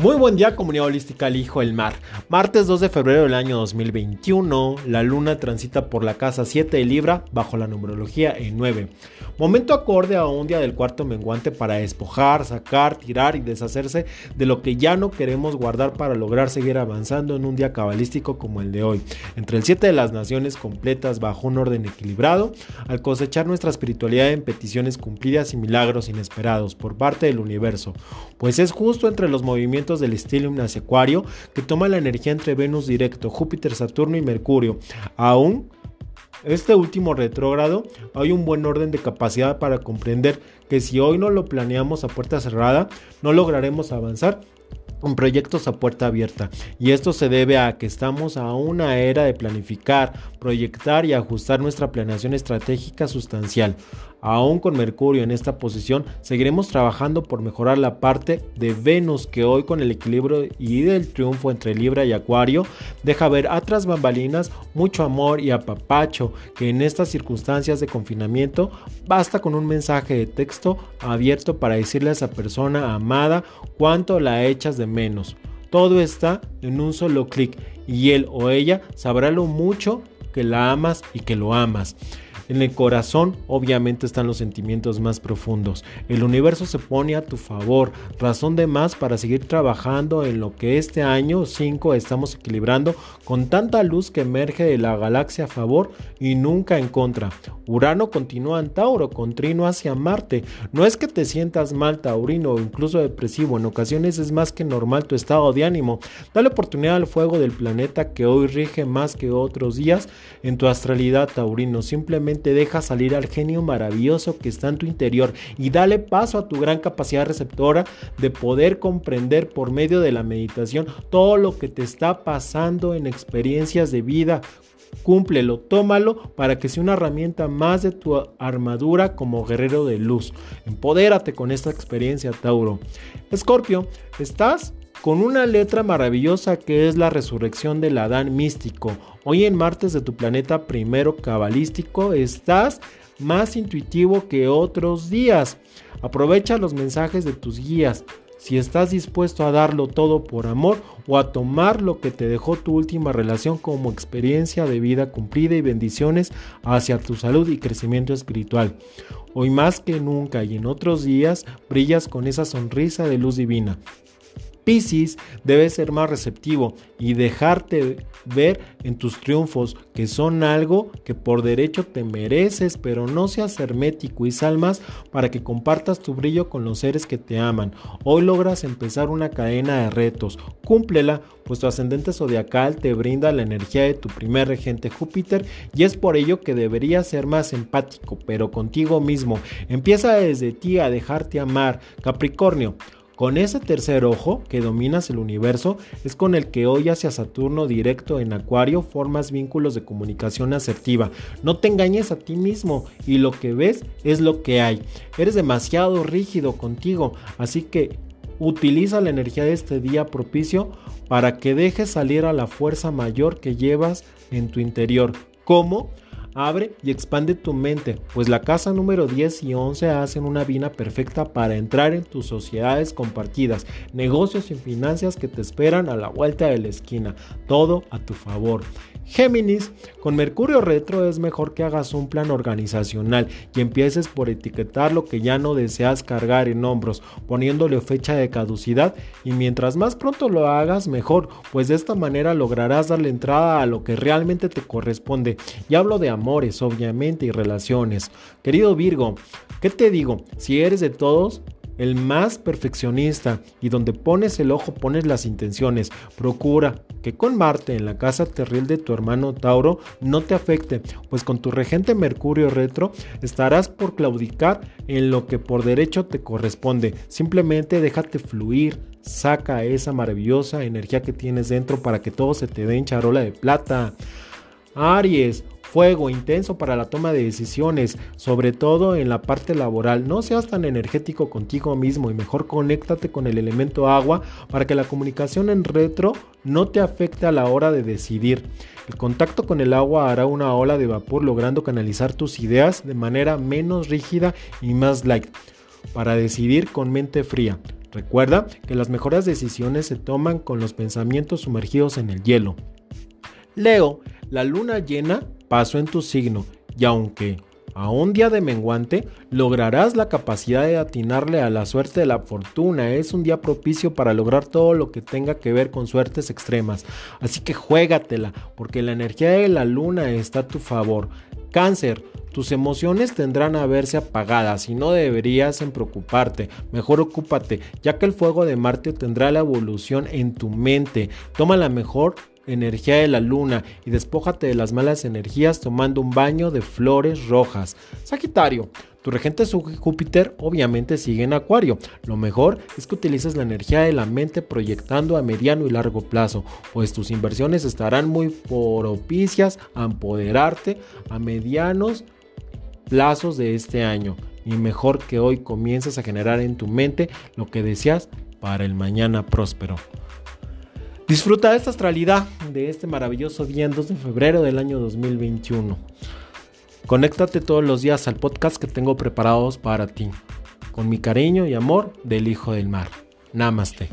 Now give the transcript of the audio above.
Muy buen día comunidad holística al hijo del mar. Martes 2 de febrero del año 2021, la luna transita por la casa 7 de Libra bajo la numerología en 9. Momento acorde a un día del cuarto menguante para despojar, sacar, tirar y deshacerse de lo que ya no queremos guardar para lograr seguir avanzando en un día cabalístico como el de hoy. Entre el 7 de las naciones completas bajo un orden equilibrado, al cosechar nuestra espiritualidad en peticiones cumplidas y milagros inesperados por parte del universo, pues es justo entre los movimientos del estilo hacia que toma la energía entre Venus directo, Júpiter, Saturno y Mercurio. Aún este último retrógrado hay un buen orden de capacidad para comprender que si hoy no lo planeamos a puerta cerrada, no lograremos avanzar en proyectos a puerta abierta. Y esto se debe a que estamos a una era de planificar, proyectar y ajustar nuestra planeación estratégica sustancial. Aún con Mercurio en esta posición, seguiremos trabajando por mejorar la parte de Venus que hoy con el equilibrio y del triunfo entre Libra y Acuario deja ver atrás bambalinas mucho amor y apapacho que en estas circunstancias de confinamiento basta con un mensaje de texto abierto para decirle a esa persona amada cuánto la echas de menos. Todo está en un solo clic y él o ella sabrá lo mucho que la amas y que lo amas. En el corazón obviamente están los sentimientos más profundos. El universo se pone a tu favor, razón de más para seguir trabajando en lo que este año 5 estamos equilibrando con tanta luz que emerge de la galaxia a favor y nunca en contra. Urano continúa en Tauro, con trino hacia Marte. No es que te sientas mal taurino o incluso depresivo, en ocasiones es más que normal tu estado de ánimo. Dale oportunidad al fuego del planeta que hoy rige más que otros días en tu astralidad taurino. Simplemente te deja salir al genio maravilloso que está en tu interior y dale paso a tu gran capacidad receptora de poder comprender por medio de la meditación todo lo que te está pasando en experiencias de vida. Cúmplelo, tómalo para que sea una herramienta más de tu armadura como guerrero de luz. Empodérate con esta experiencia, Tauro. Escorpio, ¿estás? Con una letra maravillosa que es la resurrección del Adán místico. Hoy en martes de tu planeta primero cabalístico estás más intuitivo que otros días. Aprovecha los mensajes de tus guías. Si estás dispuesto a darlo todo por amor o a tomar lo que te dejó tu última relación como experiencia de vida cumplida y bendiciones hacia tu salud y crecimiento espiritual. Hoy más que nunca y en otros días brillas con esa sonrisa de luz divina. Piscis debe ser más receptivo y dejarte ver en tus triunfos que son algo que por derecho te mereces, pero no seas hermético y salmas para que compartas tu brillo con los seres que te aman. Hoy logras empezar una cadena de retos, cúmplela, pues tu ascendente zodiacal te brinda la energía de tu primer regente Júpiter y es por ello que deberías ser más empático, pero contigo mismo. Empieza desde ti a dejarte amar, Capricornio. Con ese tercer ojo que dominas el universo es con el que hoy hacia Saturno directo en Acuario formas vínculos de comunicación asertiva. No te engañes a ti mismo y lo que ves es lo que hay. Eres demasiado rígido contigo, así que utiliza la energía de este día propicio para que dejes salir a la fuerza mayor que llevas en tu interior. ¿Cómo? Abre y expande tu mente, pues la casa número 10 y 11 hacen una vina perfecta para entrar en tus sociedades compartidas, negocios y finanzas que te esperan a la vuelta de la esquina, todo a tu favor. Géminis, con Mercurio retro es mejor que hagas un plan organizacional y empieces por etiquetar lo que ya no deseas cargar en hombros, poniéndole fecha de caducidad y mientras más pronto lo hagas mejor, pues de esta manera lograrás darle entrada a lo que realmente te corresponde. Y hablo de amores, obviamente, y relaciones. Querido Virgo, ¿qué te digo? Si eres de todos, el más perfeccionista y donde pones el ojo pones las intenciones. Procura que con Marte en la casa terril de tu hermano Tauro no te afecte, pues con tu regente Mercurio retro estarás por claudicar en lo que por derecho te corresponde. Simplemente déjate fluir, saca esa maravillosa energía que tienes dentro para que todo se te dé en charola de plata. Aries, fuego intenso para la toma de decisiones, sobre todo en la parte laboral. No seas tan energético contigo mismo y mejor conéctate con el elemento agua para que la comunicación en retro no te afecte a la hora de decidir. El contacto con el agua hará una ola de vapor logrando canalizar tus ideas de manera menos rígida y más light para decidir con mente fría. Recuerda que las mejores decisiones se toman con los pensamientos sumergidos en el hielo. Leo, la luna llena pasó en tu signo y aunque a un día de menguante lograrás la capacidad de atinarle a la suerte de la fortuna. Es un día propicio para lograr todo lo que tenga que ver con suertes extremas. Así que juégatela, porque la energía de la luna está a tu favor. Cáncer, tus emociones tendrán a verse apagadas y no deberías en preocuparte. Mejor ocúpate, ya que el fuego de Marte tendrá la evolución en tu mente. Toma la mejor energía de la luna y despójate de las malas energías tomando un baño de flores rojas. Sagitario, tu regente Júpiter obviamente sigue en Acuario. Lo mejor es que utilices la energía de la mente proyectando a mediano y largo plazo, pues tus inversiones estarán muy propicias a empoderarte a medianos plazos de este año. Y mejor que hoy comiences a generar en tu mente lo que deseas para el mañana próspero. Disfruta de esta astralidad de este maravilloso día en 2 de febrero del año 2021. Conéctate todos los días al podcast que tengo preparados para ti. Con mi cariño y amor del Hijo del Mar. Namaste.